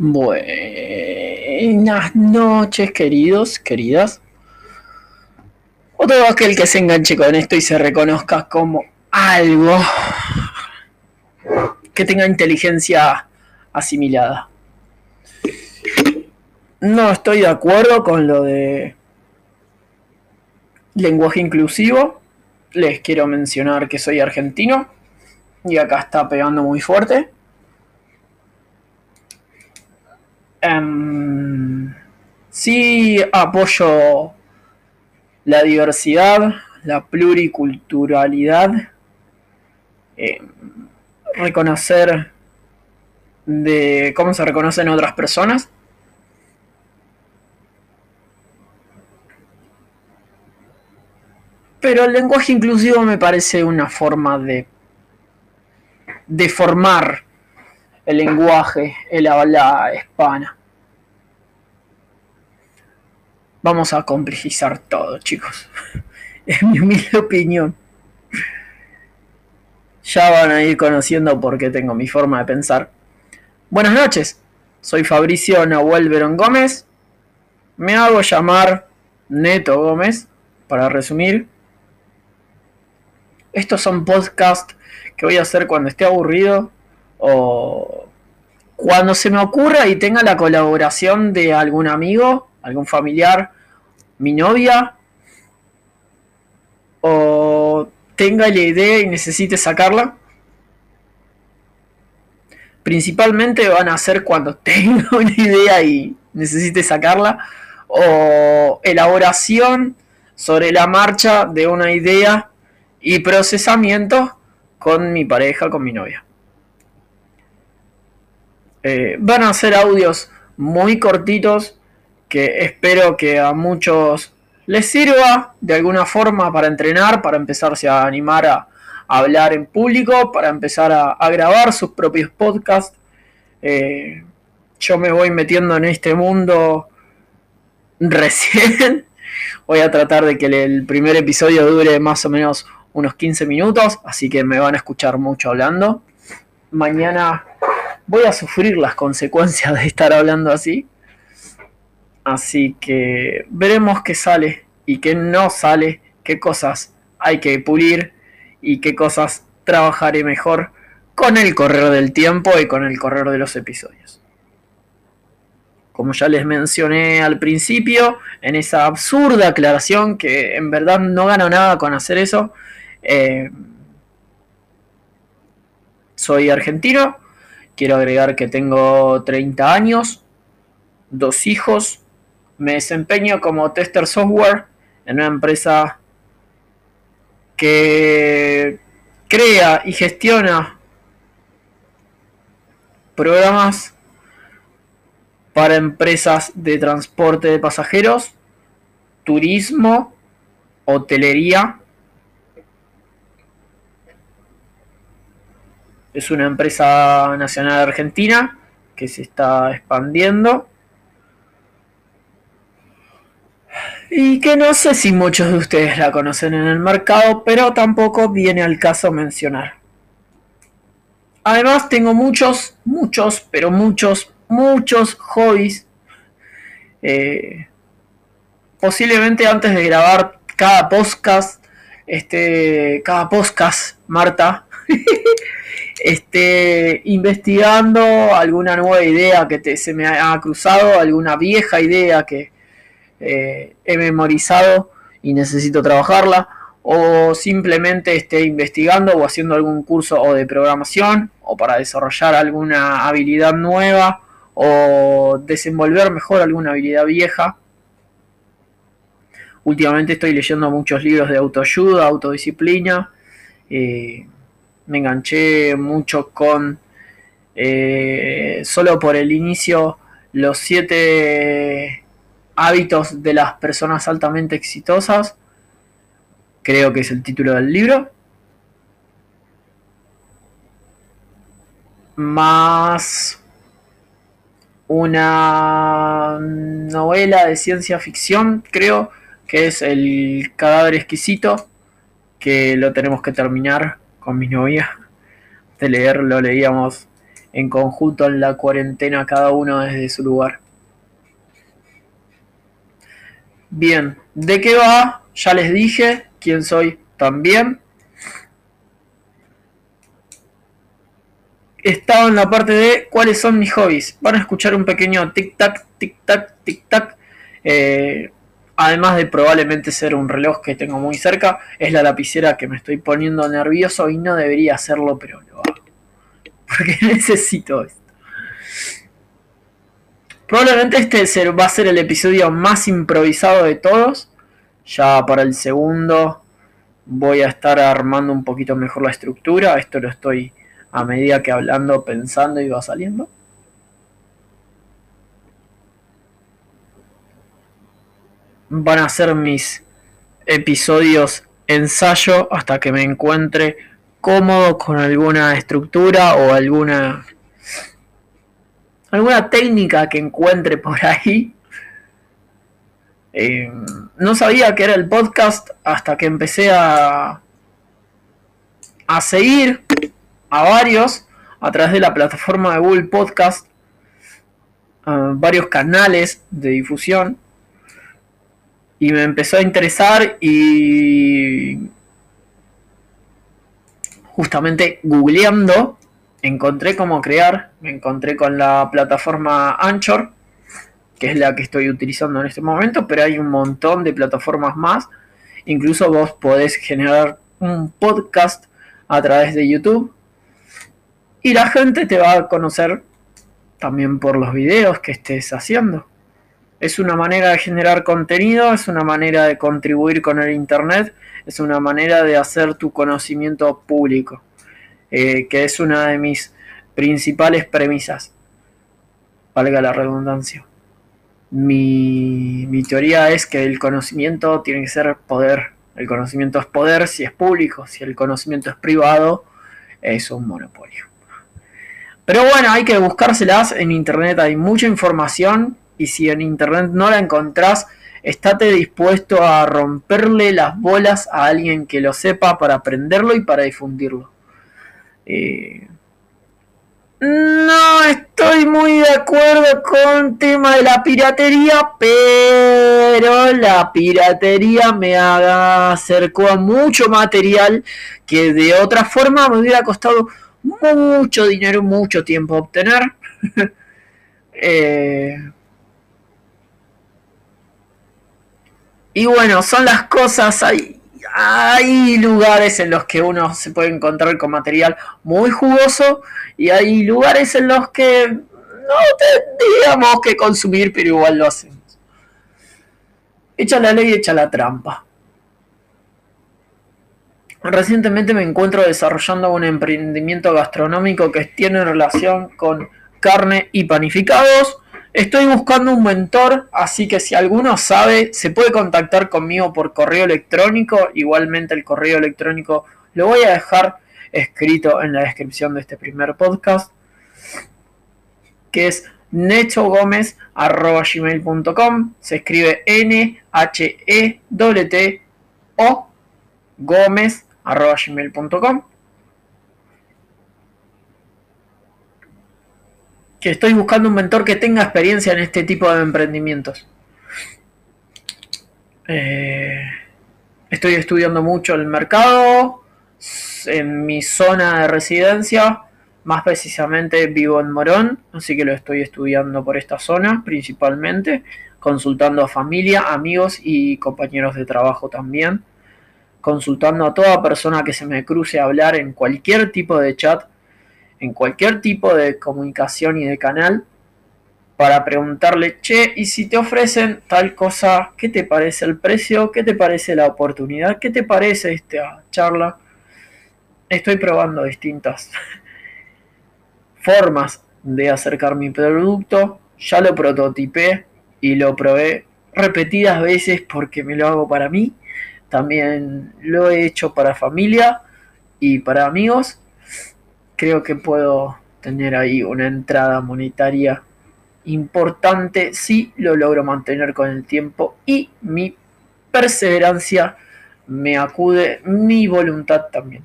Buenas noches, queridos, queridas. O todo aquel que se enganche con esto y se reconozca como algo que tenga inteligencia asimilada. No estoy de acuerdo con lo de lenguaje inclusivo. Les quiero mencionar que soy argentino y acá está pegando muy fuerte. Um, sí apoyo la diversidad, la pluriculturalidad, eh, reconocer de cómo se reconocen otras personas. Pero el lenguaje inclusivo me parece una forma de, de formar el lenguaje, el habla hispana. Vamos a complejizar todo, chicos. Es mi humilde opinión. Ya van a ir conociendo por qué tengo mi forma de pensar. Buenas noches, soy Fabricio Nahuel Gómez. Me hago llamar Neto Gómez, para resumir. Estos son podcasts que voy a hacer cuando esté aburrido o cuando se me ocurra y tenga la colaboración de algún amigo, algún familiar, mi novia, o tenga la idea y necesite sacarla. Principalmente van a ser cuando tenga una idea y necesite sacarla, o elaboración sobre la marcha de una idea y procesamiento con mi pareja, con mi novia. Eh, van a ser audios muy cortitos que espero que a muchos les sirva de alguna forma para entrenar, para empezarse a animar a, hablar en público, para empezar a, grabar sus propios podcasts. Eh, yo me voy metiendo en este mundo recién. Voy a tratar de que el primer episodio dure más o menos unos 15 minutos, así que me van a escuchar mucho hablando. Mañana voy a sufrir las consecuencias de estar hablando así. Así que veremos qué sale y qué no sale, qué cosas hay que pulir y qué cosas trabajaré mejor con el correr del tiempo y con el correr de los episodios. Como ya les mencioné al principio, en esa absurda aclaración que en verdad no gano nada con hacer eso, eh, soy argentino, Quiero agregar que tengo 30 años, dos hijos, me desempeño como tester software en una empresa que crea y gestiona programas para empresas de transporte de pasajeros, turismo, hotelería Es una empresa nacional argentina que se está expandiendo. Y que no sé si muchos de ustedes la conocen en el mercado, pero tampoco viene al caso mencionar. Además tengo muchos, muchos, pero muchos, muchos hobbies. Eh, posiblemente antes de grabar cada podcast, este, cada podcast, Marta, esté investigando alguna nueva idea que se me ha cruzado, alguna vieja idea que eh, he memorizado y necesito trabajarla, o simplemente esté investigando o haciendo algún curso o de programación o para desarrollar alguna habilidad nueva o desenvolver mejor alguna habilidad vieja. Últimamente estoy leyendo muchos libros de autoayuda, autodisciplina. Eh, me enganché mucho con eh, solo por el inicio los siete hábitos de las personas altamente exitosas. Creo que es el título del libro. Más una novela de ciencia ficción creo que es el cadáver exquisito que lo tenemos que terminar con mi novia de leer, lo leíamos en conjunto en la cuarentena, cada uno desde su lugar. Bien, ¿de qué va? Ya les dije quién soy también. Estaba en la parte de cuáles son mis hobbies. Van a escuchar un pequeño tic-tac, tic-tac, tic-tac. Eh, además de probablemente ser un reloj que tengo muy cerca, es la lapicera que me estoy poniendo nervioso y no debería hacerlo, pero lo hago. Porque necesito esto. Probablemente este va a ser el episodio más improvisado de todos. Ya para el segundo voy a estar armando un poquito mejor la estructura. Esto lo estoy a medida que hablando, pensando y va saliendo. Van a ser mis episodios ensayo hasta que me encuentre cómodo con alguna estructura o alguna alguna técnica que encuentre por ahí. Eh, no sabía que era el podcast hasta que empecé a, a seguir a varios a través de la plataforma de Google Podcast, varios canales de difusión. Y me empezó a interesar y justamente googleando encontré cómo crear, me encontré con la plataforma Anchor, que es la que estoy utilizando en este momento, pero hay un montón de plataformas más. Incluso vos podés generar un podcast a través de YouTube y la gente te va a conocer también por los videos que estés haciendo. Es una manera de generar contenido, es una manera de contribuir con el Internet, es una manera de hacer tu conocimiento público. Eh, que es una de mis principales premisas, valga la redundancia. Mi, mi teoría es que el conocimiento tiene que ser poder. El conocimiento es poder si es público, si el conocimiento es privado, es un monopolio. Pero bueno, hay que buscárselas en internet, hay mucha información y si en internet no la encontrás, estate dispuesto a romperle las bolas a alguien que lo sepa para aprenderlo y para difundirlo. Eh, no estoy muy de acuerdo con el tema de la piratería, pero la piratería me acercó a mucho material que de otra forma me hubiera costado mucho dinero, mucho tiempo obtener. Eh, y bueno, son las cosas ahí hay lugares en los que uno se puede encontrar con material muy jugoso y hay lugares en los que no tendríamos que consumir, pero igual lo hacemos. Echa la ley, echa la trampa. Recientemente me encuentro desarrollando un emprendimiento gastronómico que tiene relación con carne y panificados Estoy buscando un mentor, así que si alguno sabe, se puede contactar conmigo por correo electrónico. Igualmente el correo electrónico lo voy a dejar escrito en la descripción de este primer podcast, que es nechogomez.gmail.com. Se escribe gomez.gmail.com. que estoy buscando un mentor que tenga experiencia en este tipo de emprendimientos. Eh, estoy estudiando mucho el mercado en mi zona de residencia. Más precisamente vivo en Morón, así que lo estoy estudiando por esta zona principalmente, consultando a familia, amigos y compañeros de trabajo también, consultando a toda persona que se me cruce a hablar en cualquier tipo de chat en cualquier tipo de comunicación y de canal para preguntarle, che, y si te ofrecen tal cosa, ¿qué te parece el precio? ¿Qué te parece la oportunidad? ¿Qué te parece esta charla? Estoy probando distintas formas de acercar mi producto. Ya lo prototipé y lo probé repetidas veces porque me lo hago para mí. También lo he hecho para familia y para amigos creo que puedo tener ahí una entrada monetaria importante si lo logro mantener con el tiempo y mi perseverancia me acude, mi voluntad también.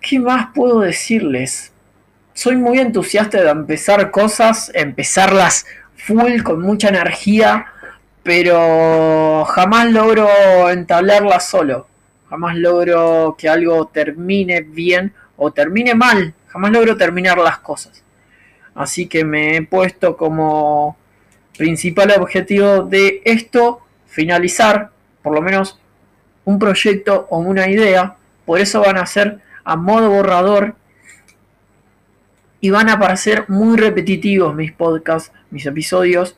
¿Qué más puedo decirles? soy muy entusiasta de empezar cosas, empezarlas full, con mucha energía, pero jamás logro entablarlas solo. Jamás logro que algo termine bien o termine mal. Jamás logro terminar las cosas. Así que me he puesto como principal objetivo de esto finalizar por lo menos un proyecto o una idea. Por eso van a ser a modo borrador y van a parecer muy repetitivos mis podcasts, mis episodios,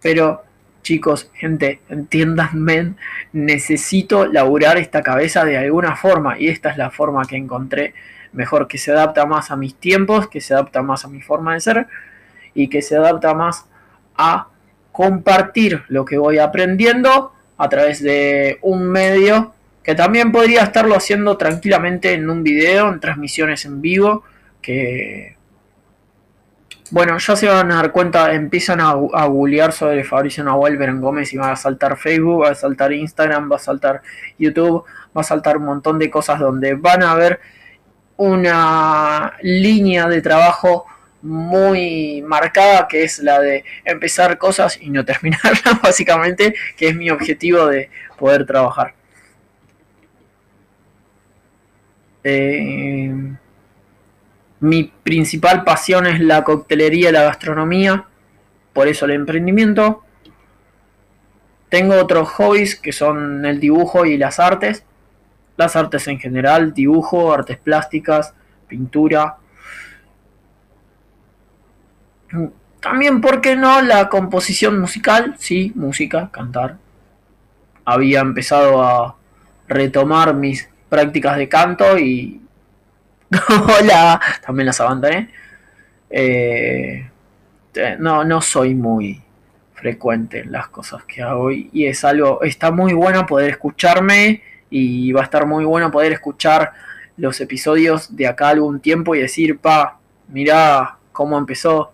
pero chicos, gente, entiéndanme, necesito laburar esta cabeza de alguna forma y esta es la forma que encontré mejor, que se adapta más a mis tiempos, que se adapta más a mi forma de ser y que se adapta más a compartir lo que voy aprendiendo a través de un medio que también podría estarlo haciendo tranquilamente en un video, en transmisiones en vivo, que bueno, ya se van a dar cuenta, empiezan a, a googlear sobre Fabricio Nahuel en Gómez y va a saltar Facebook, va a saltar Instagram, va a saltar YouTube, va a saltar un montón de cosas donde van a ver una línea de trabajo muy marcada que es la de empezar cosas y no terminarlas básicamente que es mi objetivo de poder trabajar. Eh, mi principal pasión es la coctelería y la gastronomía, por eso el emprendimiento. Tengo otros hobbies que son el dibujo y las artes. Las artes en general, dibujo, artes plásticas, pintura. También, ¿por qué no? La composición musical, sí, música, cantar. Había empezado a retomar mis prácticas de canto y Hola, también las abandoné. Eh, no, no soy muy frecuente en las cosas que hago y es algo, está muy bueno poder escucharme y va a estar muy bueno poder escuchar los episodios de acá algún tiempo y decir, pa, mirá cómo empezó,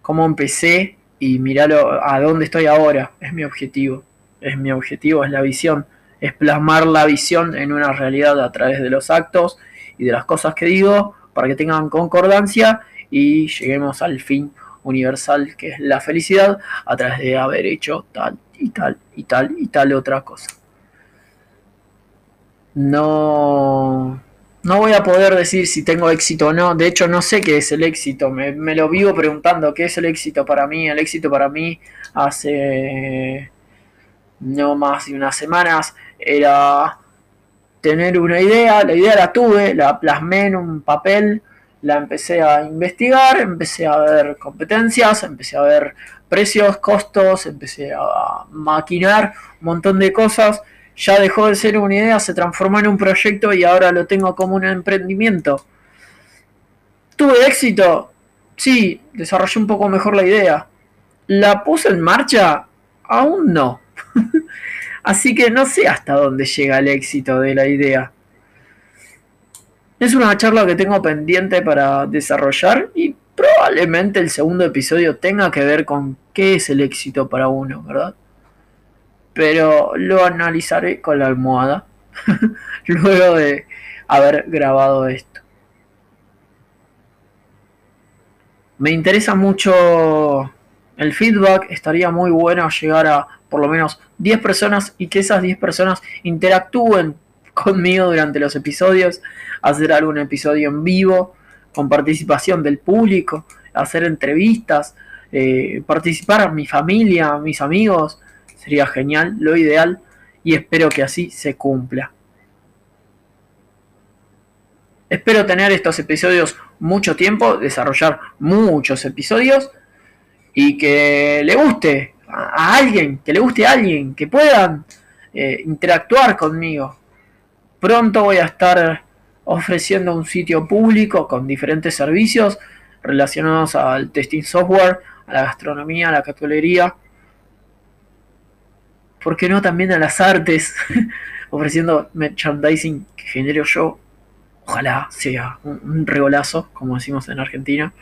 cómo empecé y mirá a dónde estoy ahora. Es mi objetivo, es mi objetivo, es la visión, es plasmar la visión en una realidad a través de los actos y de las cosas que digo para que tengan concordancia y lleguemos al fin universal que es la felicidad a través de haber hecho tal y tal y tal y tal otra cosa. No, no voy a poder decir si tengo éxito o no. De hecho, no sé qué es el éxito. Me, me lo vivo preguntando qué es el éxito para mí. El éxito para mí hace no más de unas semanas era tener una idea, la idea la tuve, la plasmé en un papel, la empecé a investigar, empecé a ver competencias, empecé a ver precios, costos, empecé a maquinar un montón de cosas, ya dejó de ser una idea, se transformó en un proyecto y ahora lo tengo como un emprendimiento. ¿Tuve éxito? Sí, desarrollé un poco mejor la idea. ¿La puse en marcha? Aún no. Así que no sé hasta dónde llega el éxito de la idea. Es una charla que tengo pendiente para desarrollar y probablemente el segundo episodio tenga que ver con qué es el éxito para uno, ¿verdad? Pero lo analizaré con la almohada luego de haber grabado esto. Me interesa mucho el feedback, estaría muy bueno llegar a por lo menos 10 personas y que esas 10 personas interactúen conmigo durante los episodios, hacer algún episodio en vivo con participación del público, hacer entrevistas, eh, participar a mi familia, a mis amigos, sería genial, lo ideal y espero que así se cumpla. Espero tener estos episodios mucho tiempo, desarrollar muchos episodios y que le guste a, alguien, que le guste a alguien, que puedan eh, interactuar conmigo. Pronto voy a estar ofreciendo un sitio público con diferentes servicios relacionados al testing software, a la gastronomía, a la catolería. ¿Por qué no también a las artes? ofreciendo merchandising que genero yo. Ojalá sea un, un regolazo, como decimos en Argentina.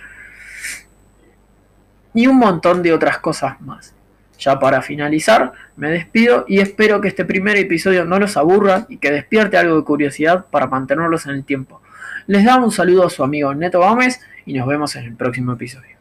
Y un montón de otras cosas más. Ya para finalizar, me despido y espero que este primer episodio no los aburra y que despierte algo de curiosidad para mantenerlos en el tiempo. Les da un saludo a su amigo Neto Gómez y nos vemos en el próximo episodio.